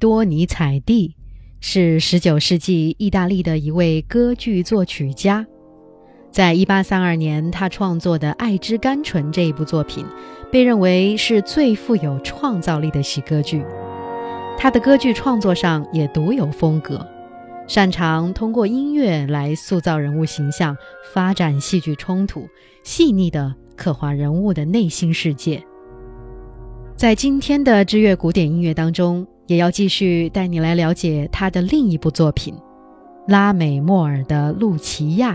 多尼采蒂是19世纪意大利的一位歌剧作曲家。在1832年，他创作的《爱之甘醇》这一部作品，被认为是最富有创造力的喜歌剧。他的歌剧创作上也独有风格，擅长通过音乐来塑造人物形象，发展戏剧冲突，细腻地刻画人物的内心世界。在今天的知乐古典音乐当中。也要继续带你来了解他的另一部作品《拉美莫尔的露琪亚》。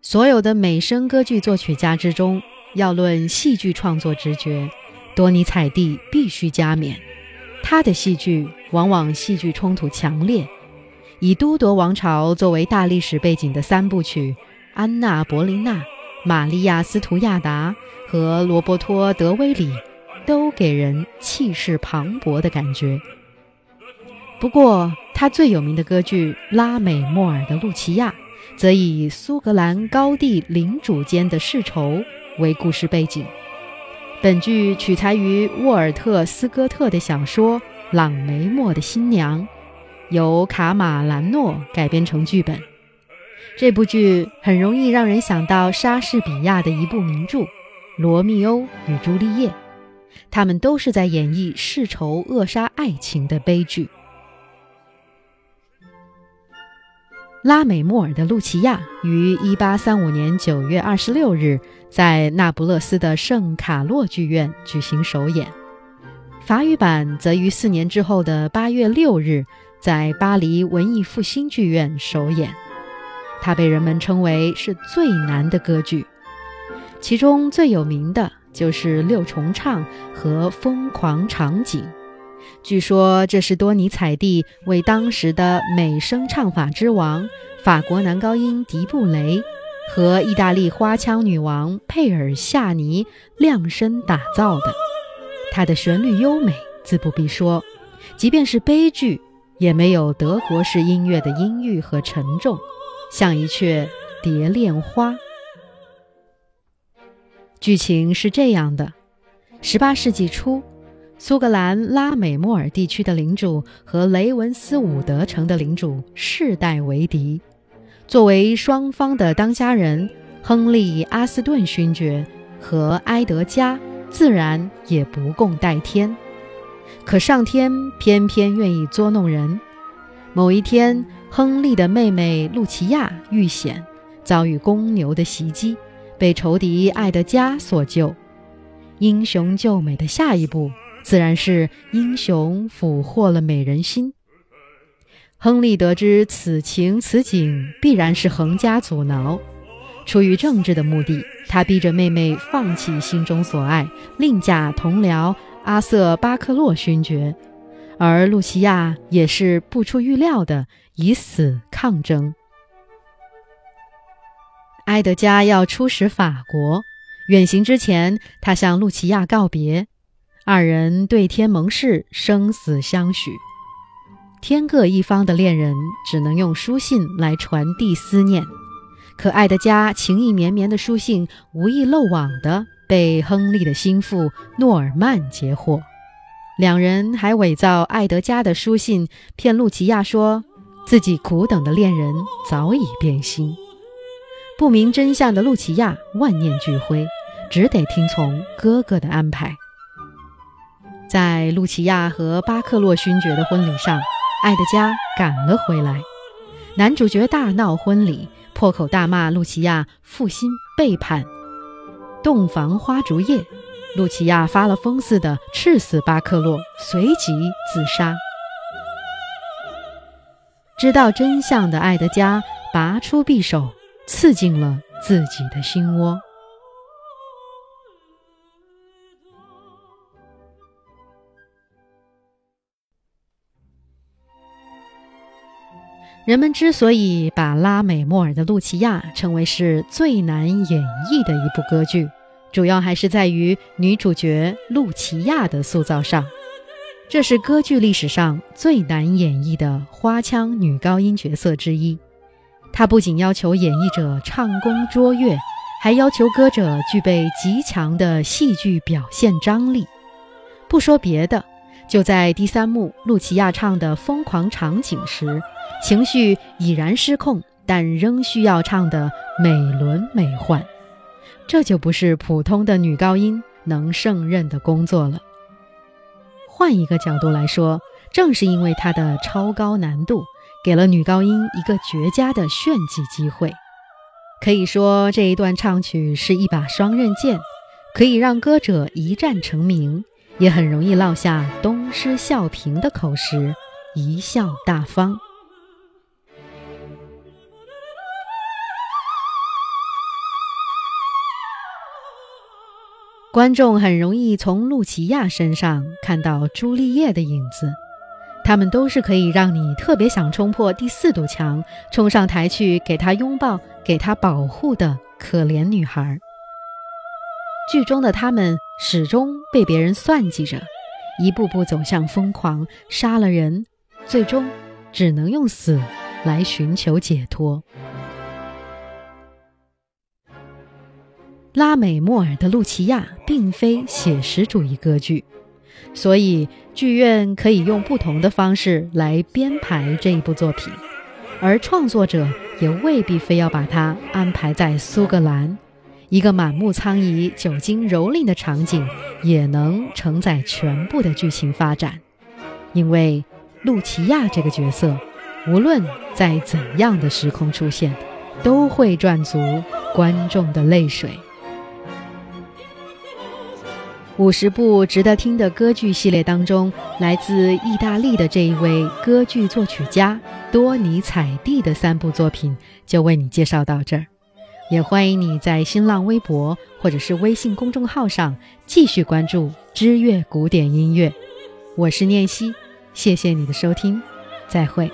所有的美声歌剧作曲家之中，要论戏剧创作直觉，多尼采蒂必须加冕。他的戏剧往往戏剧冲突强烈，以都铎王朝作为大历史背景的三部曲《安娜·博琳娜》。玛利亚·斯图亚达和罗伯托·德威里都给人气势磅礴的感觉。不过，他最有名的歌剧《拉美莫尔的露琪亚》则以苏格兰高地领主间的世仇为故事背景。本剧取材于沃尔特·斯科特的小说《朗梅莫的新娘》，由卡马兰诺改编成剧本。这部剧很容易让人想到莎士比亚的一部名著《罗密欧与朱丽叶》，他们都是在演绎世仇扼杀爱情的悲剧。拉美莫尔的露琪亚于1835年9月26日在那不勒斯的圣卡洛剧院举行首演，法语版则于四年之后的8月6日在巴黎文艺复兴剧院首演。它被人们称为是最难的歌剧，其中最有名的就是六重唱和疯狂场景。据说这是多尼采蒂为当时的美声唱法之王法国男高音迪布雷和意大利花腔女王佩尔夏尼量身打造的。它的旋律优美，自不必说；即便是悲剧，也没有德国式音乐的阴郁和沉重。像一阙蝶恋花。剧情是这样的：十八世纪初，苏格兰拉美莫尔地区的领主和雷文斯伍德城的领主世代为敌。作为双方的当家人，亨利·阿斯顿勋爵和埃德加自然也不共戴天。可上天偏偏愿意捉弄人。某一天。亨利的妹妹露琪亚遇险，遭遇公牛的袭击，被仇敌爱德加所救。英雄救美的下一步，自然是英雄俘获了美人心。亨利得知此情此景必然是横加阻挠，出于政治的目的，他逼着妹妹放弃心中所爱，另嫁同僚阿瑟·巴克洛勋爵。而露琪亚也是不出预料的。以死抗争。埃德加要出使法国，远行之前，他向露琪亚告别，二人对天盟誓，生死相许。天各一方的恋人只能用书信来传递思念，可埃德加情意绵绵的书信无意漏网的被亨利的心腹诺尔曼截获，两人还伪造爱德加的书信，骗露琪亚说。自己苦等的恋人早已变心，不明真相的露琪亚万念俱灰，只得听从哥哥的安排。在露琪亚和巴克洛勋爵的婚礼上，艾德加赶了回来。男主角大闹婚礼，破口大骂露琪亚负心背叛。洞房花烛夜，露琪亚发了疯似的刺死巴克洛，随即自杀。知道真相的艾德加拔出匕首，刺进了自己的心窝。人们之所以把拉美莫尔的露琪亚称为是最难演绎的一部歌剧，主要还是在于女主角露琪亚的塑造上。这是歌剧历史上最难演绎的花腔女高音角色之一。她不仅要求演绎者唱功卓越，还要求歌者具备极强的戏剧表现张力。不说别的，就在第三幕露琪亚唱的疯狂场景时，情绪已然失控，但仍需要唱的美轮美奂，这就不是普通的女高音能胜任的工作了。换一个角度来说，正是因为它的超高难度，给了女高音一个绝佳的炫技机会。可以说，这一段唱曲是一把双刃剑，可以让歌者一战成名，也很容易落下“东施效颦”的口实，贻笑大方。观众很容易从露琪亚身上看到朱丽叶的影子。他们都是可以让你特别想冲破第四堵墙，冲上台去给她拥抱、给她保护的可怜女孩。剧中的他们始终被别人算计着，一步步走向疯狂，杀了人，最终只能用死来寻求解脱。拉美莫尔的《露琪亚》并非写实主义歌剧。所以，剧院可以用不同的方式来编排这一部作品，而创作者也未必非要把它安排在苏格兰，一个满目苍夷、酒精蹂躏的场景也能承载全部的剧情发展。因为露琪亚这个角色，无论在怎样的时空出现，都会赚足观众的泪水。五十部值得听的歌剧系列当中，来自意大利的这一位歌剧作曲家多尼采蒂的三部作品就为你介绍到这儿。也欢迎你在新浪微博或者是微信公众号上继续关注知乐古典音乐。我是念希，谢谢你的收听，再会。